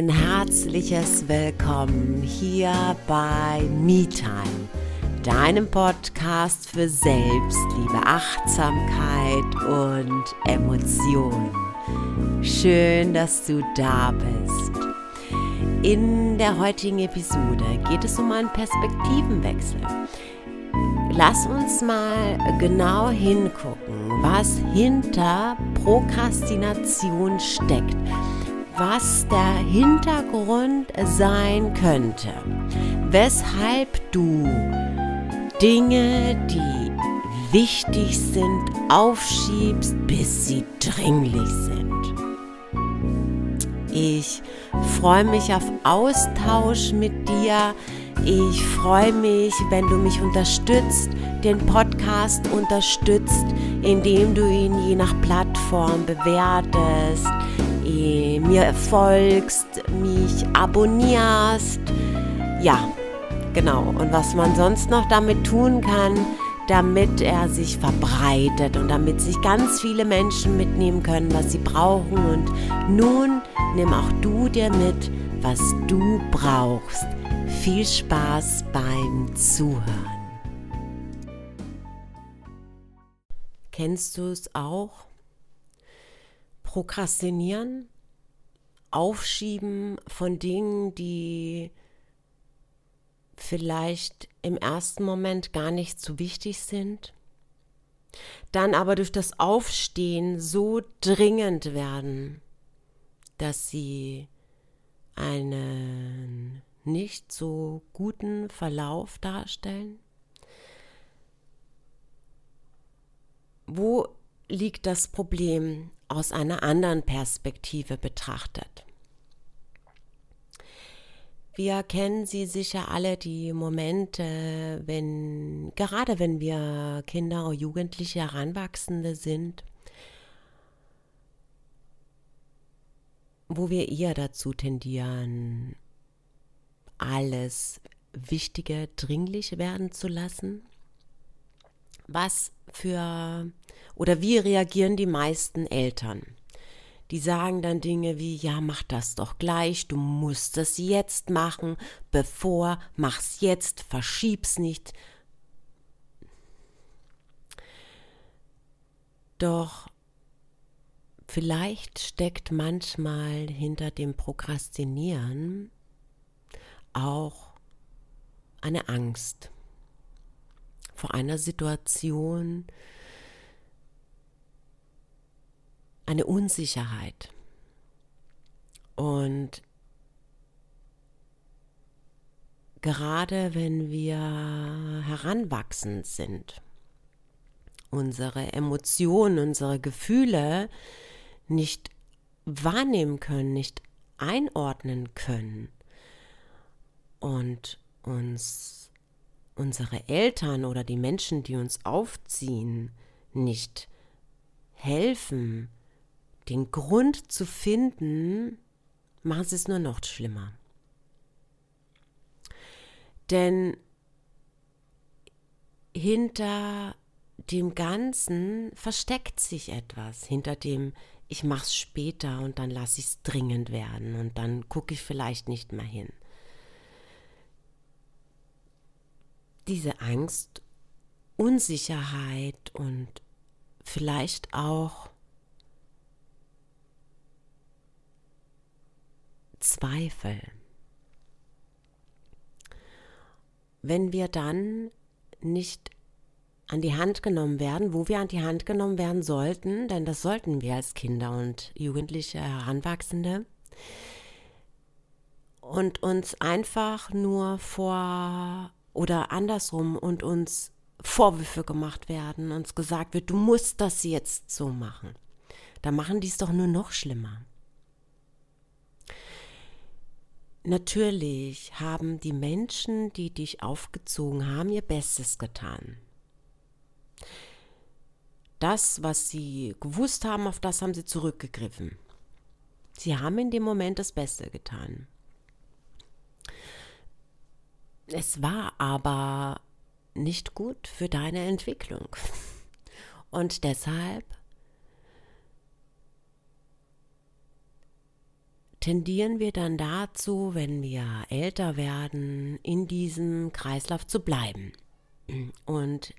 ein herzliches Willkommen hier bei MeTime, deinem Podcast für Selbstliebe, Achtsamkeit und Emotionen. Schön, dass du da bist. In der heutigen Episode geht es um einen Perspektivenwechsel. Lass uns mal genau hingucken, was hinter Prokrastination steckt was der Hintergrund sein könnte, weshalb du Dinge, die wichtig sind, aufschiebst, bis sie dringlich sind. Ich freue mich auf Austausch mit dir. Ich freue mich, wenn du mich unterstützt, den Podcast unterstützt, indem du ihn je nach Plattform bewertest, mir folgst, mich abonnierst. Ja, genau. Und was man sonst noch damit tun kann, damit er sich verbreitet und damit sich ganz viele Menschen mitnehmen können, was sie brauchen. Und nun nimm auch du dir mit, was du brauchst. Viel Spaß beim Zuhören. Kennst du es auch? Prokrastinieren, Aufschieben von Dingen, die vielleicht im ersten Moment gar nicht so wichtig sind, dann aber durch das Aufstehen so dringend werden, dass sie einen nicht so guten Verlauf darstellen? Wo liegt das Problem aus einer anderen Perspektive betrachtet. Wir kennen sie sicher alle, die Momente, wenn, gerade wenn wir Kinder oder Jugendliche, Heranwachsende sind, wo wir eher dazu tendieren, alles Wichtige dringlich werden zu lassen was für oder wie reagieren die meisten Eltern? Die sagen dann Dinge wie, ja, mach das doch gleich, du musst das jetzt machen, bevor, mach's jetzt, verschieb's nicht. Doch vielleicht steckt manchmal hinter dem Prokrastinieren auch eine Angst vor einer Situation eine Unsicherheit. Und gerade wenn wir heranwachsend sind, unsere Emotionen, unsere Gefühle nicht wahrnehmen können, nicht einordnen können und uns unsere Eltern oder die Menschen, die uns aufziehen, nicht helfen, den Grund zu finden, machen sie es nur noch schlimmer. Denn hinter dem Ganzen versteckt sich etwas, hinter dem ich mach's später und dann lasse ich es dringend werden und dann gucke ich vielleicht nicht mehr hin. Diese Angst, Unsicherheit und vielleicht auch Zweifel. Wenn wir dann nicht an die Hand genommen werden, wo wir an die Hand genommen werden sollten, denn das sollten wir als Kinder und Jugendliche, Heranwachsende, und uns einfach nur vor oder andersrum und uns Vorwürfe gemacht werden, uns gesagt wird, du musst das jetzt so machen. Da machen die es doch nur noch schlimmer. Natürlich haben die Menschen, die dich aufgezogen haben, ihr Bestes getan. Das, was sie gewusst haben, auf das haben sie zurückgegriffen. Sie haben in dem Moment das Beste getan. Es war aber nicht gut für deine Entwicklung. Und deshalb tendieren wir dann dazu, wenn wir älter werden, in diesem Kreislauf zu bleiben. Und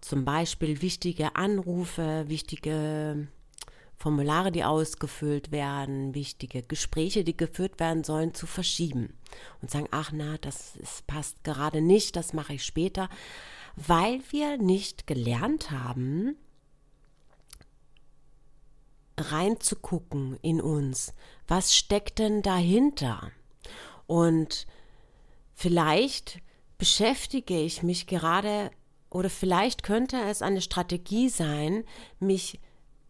zum Beispiel wichtige Anrufe, wichtige Formulare, die ausgefüllt werden, wichtige Gespräche, die geführt werden sollen, zu verschieben und sagen, ach na, das ist, passt gerade nicht, das mache ich später, weil wir nicht gelernt haben, reinzugucken in uns. Was steckt denn dahinter? Und vielleicht beschäftige ich mich gerade oder vielleicht könnte es eine Strategie sein, mich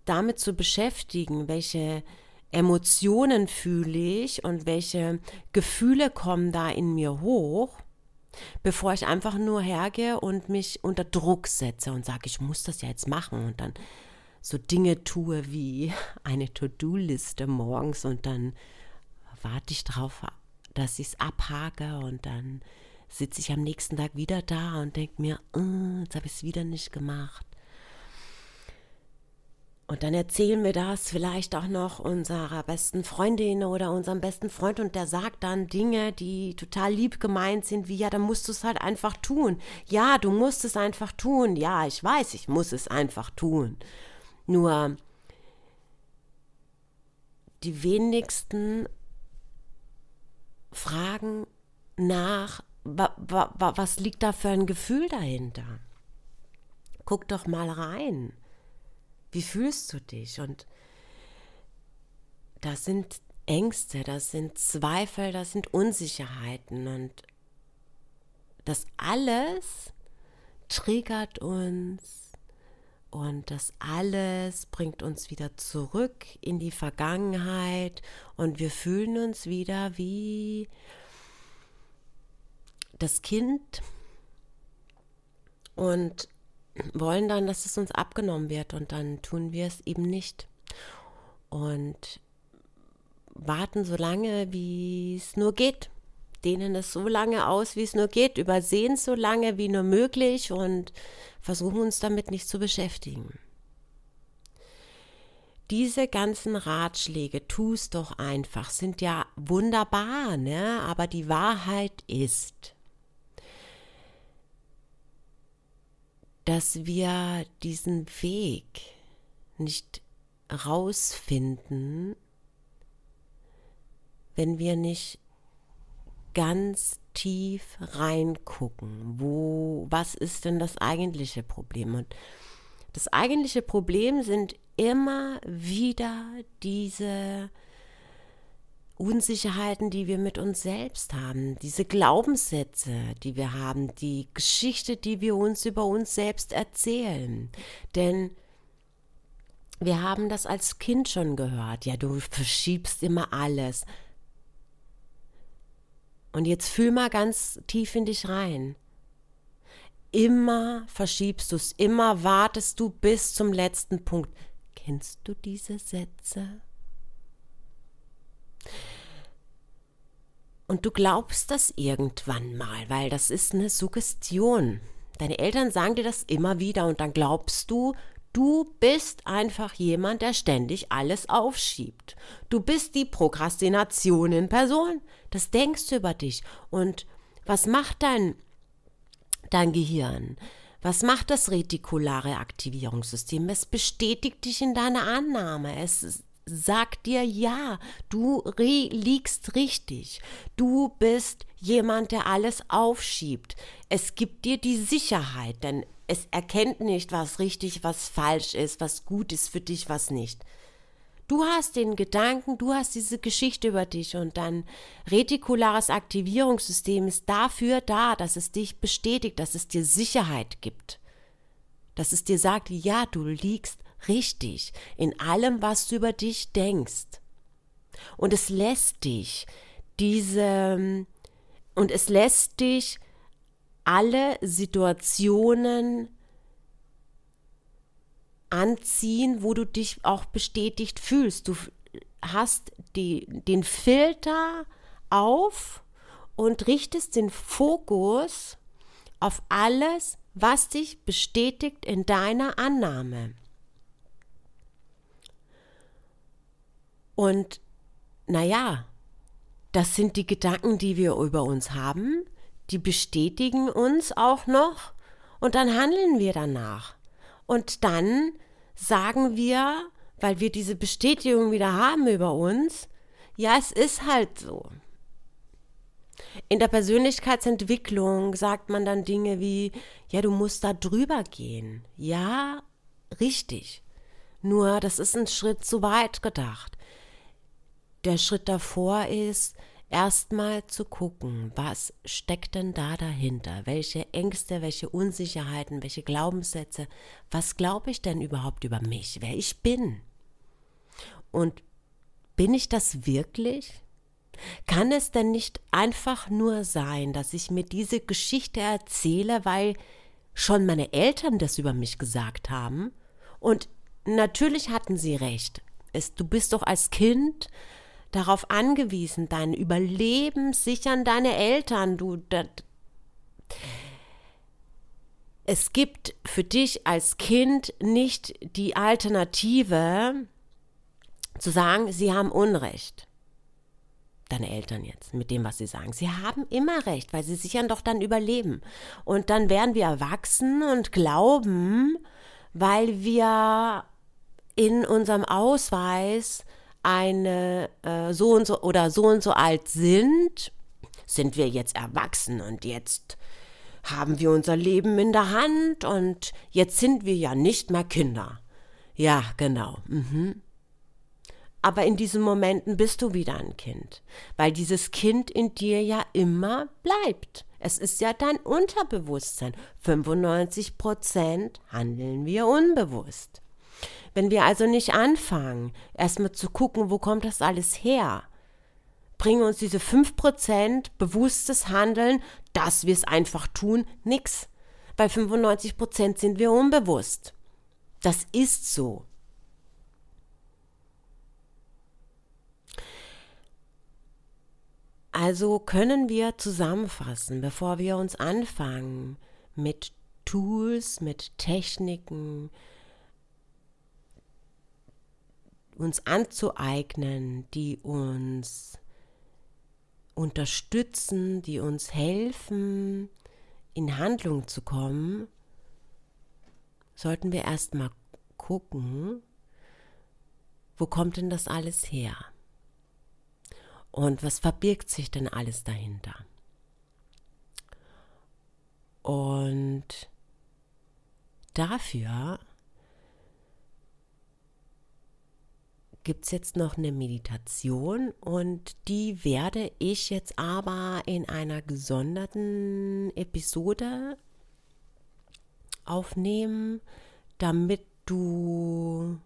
damit zu beschäftigen, welche Emotionen fühle ich und welche Gefühle kommen da in mir hoch, bevor ich einfach nur hergehe und mich unter Druck setze und sage, ich muss das ja jetzt machen und dann so Dinge tue wie eine To-Do-Liste morgens und dann warte ich darauf, dass ich es abhake und dann sitze ich am nächsten Tag wieder da und denke mir, oh, jetzt habe ich es wieder nicht gemacht. Und dann erzählen wir das vielleicht auch noch unserer besten Freundin oder unserem besten Freund und der sagt dann Dinge, die total lieb gemeint sind, wie ja, dann musst du es halt einfach tun. Ja, du musst es einfach tun. Ja, ich weiß, ich muss es einfach tun. Nur die wenigsten fragen nach, wa, wa, wa, was liegt da für ein Gefühl dahinter? Guck doch mal rein. Wie fühlst du dich? Und das sind Ängste, das sind Zweifel, das sind Unsicherheiten. Und das alles triggert uns. Und das alles bringt uns wieder zurück in die Vergangenheit. Und wir fühlen uns wieder wie das Kind. Und wollen dann, dass es uns abgenommen wird und dann tun wir es eben nicht. Und warten so lange, wie es nur geht dehnen es so lange aus, wie es nur geht, übersehen es so lange wie nur möglich und versuchen uns damit nicht zu beschäftigen. Diese ganzen Ratschläge, tu es doch einfach, sind ja wunderbar, ne? aber die Wahrheit ist, dass wir diesen Weg nicht rausfinden, wenn wir nicht ganz tief reingucken, wo, was ist denn das eigentliche Problem? Und das eigentliche Problem sind immer wieder diese Unsicherheiten, die wir mit uns selbst haben, diese Glaubenssätze, die wir haben, die Geschichte, die wir uns über uns selbst erzählen. Denn wir haben das als Kind schon gehört. Ja, du verschiebst immer alles. Und jetzt fühl mal ganz tief in dich rein. Immer verschiebst du es, immer wartest du bis zum letzten Punkt. Kennst du diese Sätze? Und du glaubst das irgendwann mal, weil das ist eine Suggestion. Deine Eltern sagen dir das immer wieder und dann glaubst du, Du bist einfach jemand, der ständig alles aufschiebt. Du bist die Prokrastination in Person. Das denkst du über dich. Und was macht dein, dein Gehirn? Was macht das retikulare Aktivierungssystem? Es bestätigt dich in deiner Annahme. Es sagt dir, ja, du liegst richtig. Du bist jemand, der alles aufschiebt. Es gibt dir die Sicherheit, denn es erkennt nicht, was richtig, was falsch ist, was gut ist für dich, was nicht. Du hast den Gedanken, du hast diese Geschichte über dich und dein retikulares Aktivierungssystem ist dafür da, dass es dich bestätigt, dass es dir Sicherheit gibt. Dass es dir sagt, ja, du liegst richtig in allem, was du über dich denkst. Und es lässt dich diese, und es lässt dich alle Situationen anziehen, wo du dich auch bestätigt fühlst. Du hast die, den Filter auf und richtest den Fokus auf alles, was dich bestätigt in deiner Annahme. Und naja, das sind die Gedanken, die wir über uns haben, die bestätigen uns auch noch und dann handeln wir danach. Und dann sagen wir, weil wir diese Bestätigung wieder haben über uns, ja, es ist halt so. In der Persönlichkeitsentwicklung sagt man dann Dinge wie, ja, du musst da drüber gehen. Ja, richtig. Nur, das ist ein Schritt zu weit gedacht. Der Schritt davor ist, erstmal zu gucken, was steckt denn da dahinter? Welche Ängste, welche Unsicherheiten, welche Glaubenssätze? Was glaube ich denn überhaupt über mich, wer ich bin? Und bin ich das wirklich? Kann es denn nicht einfach nur sein, dass ich mir diese Geschichte erzähle, weil schon meine Eltern das über mich gesagt haben? Und natürlich hatten sie recht. Es, du bist doch als Kind darauf angewiesen, dein Überleben sichern deine Eltern. Du, das, es gibt für dich als Kind nicht die Alternative zu sagen, sie haben Unrecht. Deine Eltern jetzt, mit dem, was sie sagen. Sie haben immer recht, weil sie sichern doch dann Überleben. Und dann werden wir erwachsen und glauben, weil wir in unserem Ausweis eine äh, so und so oder so und so alt sind, sind wir jetzt erwachsen und jetzt haben wir unser Leben in der Hand und jetzt sind wir ja nicht mehr Kinder. Ja, genau. Mhm. Aber in diesen Momenten bist du wieder ein Kind, weil dieses Kind in dir ja immer bleibt. Es ist ja dein Unterbewusstsein. 95 Prozent handeln wir unbewusst. Wenn wir also nicht anfangen, erstmal zu gucken, wo kommt das alles her, bringen uns diese 5% bewusstes Handeln, dass wir es einfach tun, nix. Bei 95% sind wir unbewusst. Das ist so. Also können wir zusammenfassen, bevor wir uns anfangen mit Tools, mit Techniken, uns anzueignen, die uns unterstützen, die uns helfen, in Handlung zu kommen, sollten wir erstmal gucken, wo kommt denn das alles her? Und was verbirgt sich denn alles dahinter? Und dafür gibt es jetzt noch eine Meditation und die werde ich jetzt aber in einer gesonderten Episode aufnehmen, damit du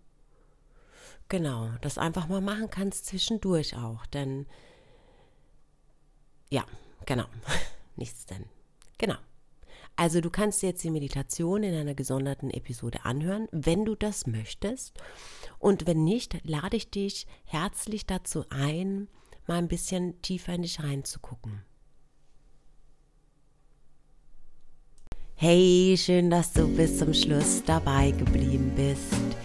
genau das einfach mal machen kannst zwischendurch auch. Denn ja, genau, nichts denn. Genau. Also du kannst jetzt die Meditation in einer gesonderten Episode anhören, wenn du das möchtest. Und wenn nicht, lade ich dich herzlich dazu ein, mal ein bisschen tiefer in dich reinzugucken. Hey, schön, dass du bis zum Schluss dabei geblieben bist.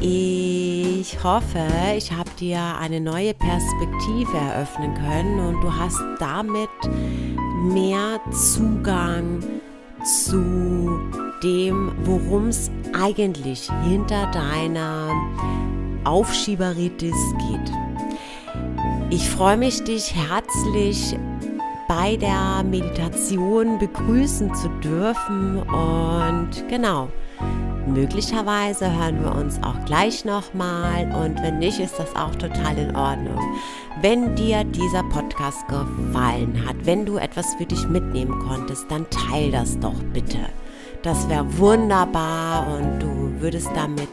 Ich hoffe, ich habe dir eine neue Perspektive eröffnen können und du hast damit mehr Zugang zu dem, worum es eigentlich hinter deiner Aufschieberitis geht. Ich freue mich, dich herzlich bei der Meditation begrüßen zu dürfen und genau, möglicherweise hören wir uns auch gleich nochmal und wenn nicht, ist das auch total in Ordnung. Wenn dir dieser Podcast gefallen hat, wenn du etwas für dich mitnehmen konntest, dann teil das doch bitte. Das wäre wunderbar und du würdest damit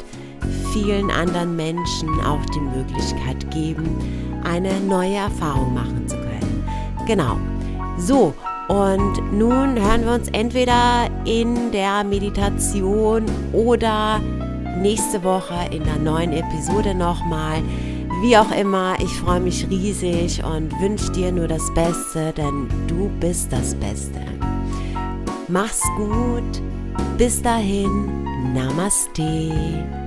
vielen anderen Menschen auch die Möglichkeit geben, eine neue Erfahrung machen zu können. Genau. So, und nun hören wir uns entweder in der Meditation oder nächste Woche in der neuen Episode nochmal. Wie auch immer, ich freue mich riesig und wünsche dir nur das Beste, denn du bist das Beste. Mach's gut. Bis dahin, Namaste.